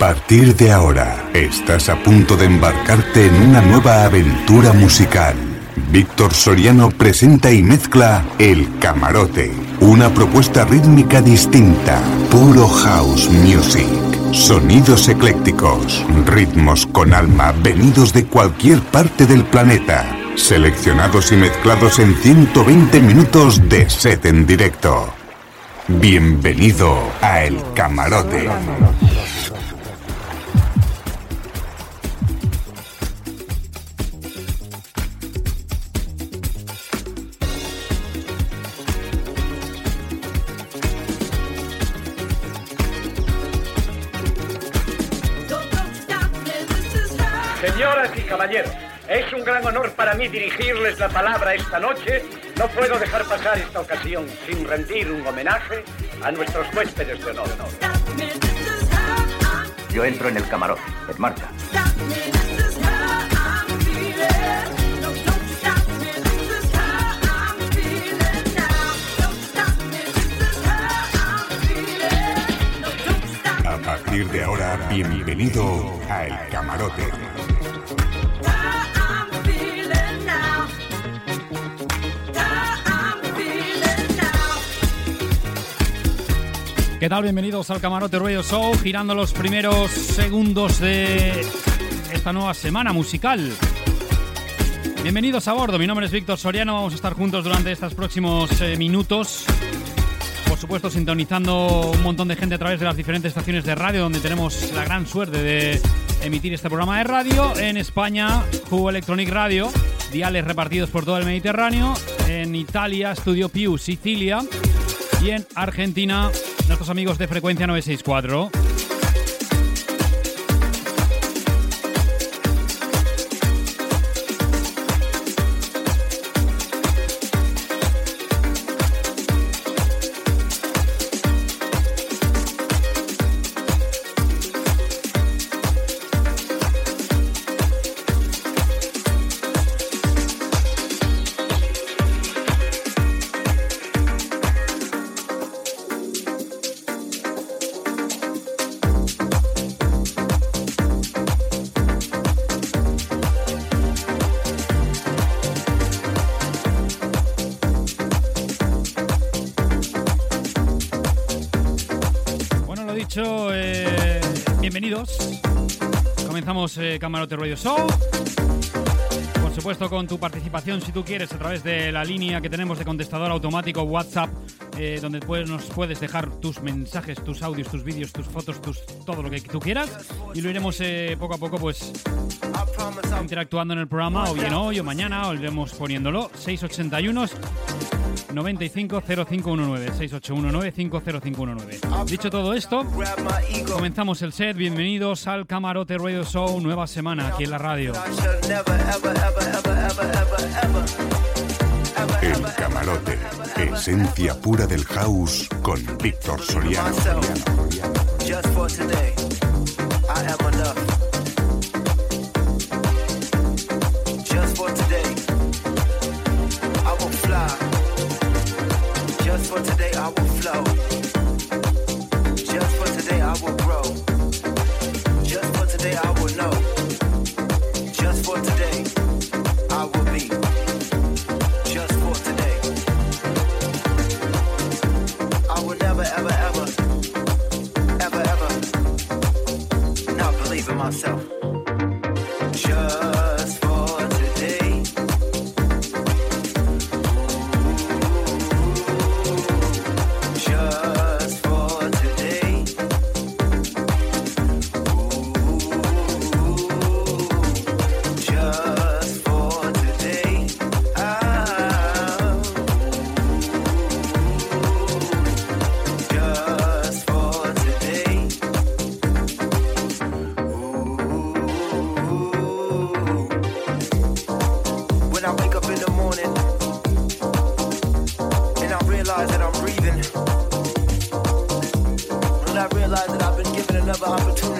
Partir de ahora, estás a punto de embarcarte en una nueva aventura musical. Víctor Soriano presenta y mezcla El Camarote, una propuesta rítmica distinta, puro house music. Sonidos eclécticos, ritmos con alma venidos de cualquier parte del planeta, seleccionados y mezclados en 120 minutos de set en directo. Bienvenido a El Camarote. Señoras y caballeros, es un gran honor para mí dirigirles la palabra esta noche. No puedo dejar pasar esta ocasión sin rendir un homenaje a nuestros huéspedes de honor. Yo entro en el camarote. En marcha. A partir de ahora, bienvenido a El Camarote. ¿Qué tal? Bienvenidos al Camarote Radio Show, girando los primeros segundos de esta nueva semana musical. Bienvenidos a bordo, mi nombre es Víctor Soriano, vamos a estar juntos durante estos próximos eh, minutos. Por supuesto, sintonizando un montón de gente a través de las diferentes estaciones de radio, donde tenemos la gran suerte de emitir este programa de radio. En España, Jugo Electronic Radio, diales repartidos por todo el Mediterráneo. En Italia, Studio Piu, Sicilia. Y en Argentina, nuestros amigos de Frecuencia 964. Bienvenidos. Comenzamos eh, Camarote Radio Show. Por supuesto, con tu participación, si tú quieres, a través de la línea que tenemos de contestador automático WhatsApp, eh, donde puedes, nos puedes dejar tus mensajes, tus audios, tus vídeos, tus fotos, tus, todo lo que tú quieras. Y lo iremos eh, poco a poco, pues, interactuando en el programa, o bien hoy o mañana, o iremos poniéndolo. 681 950519 681950519 Dicho todo esto, comenzamos el set. Bienvenidos al Camarote Radio Show, nueva semana aquí en la radio. El Camarote, esencia pura del house con Víctor Soriano. Never, ever, ever, ever, ever not believe in myself. Another opportunity.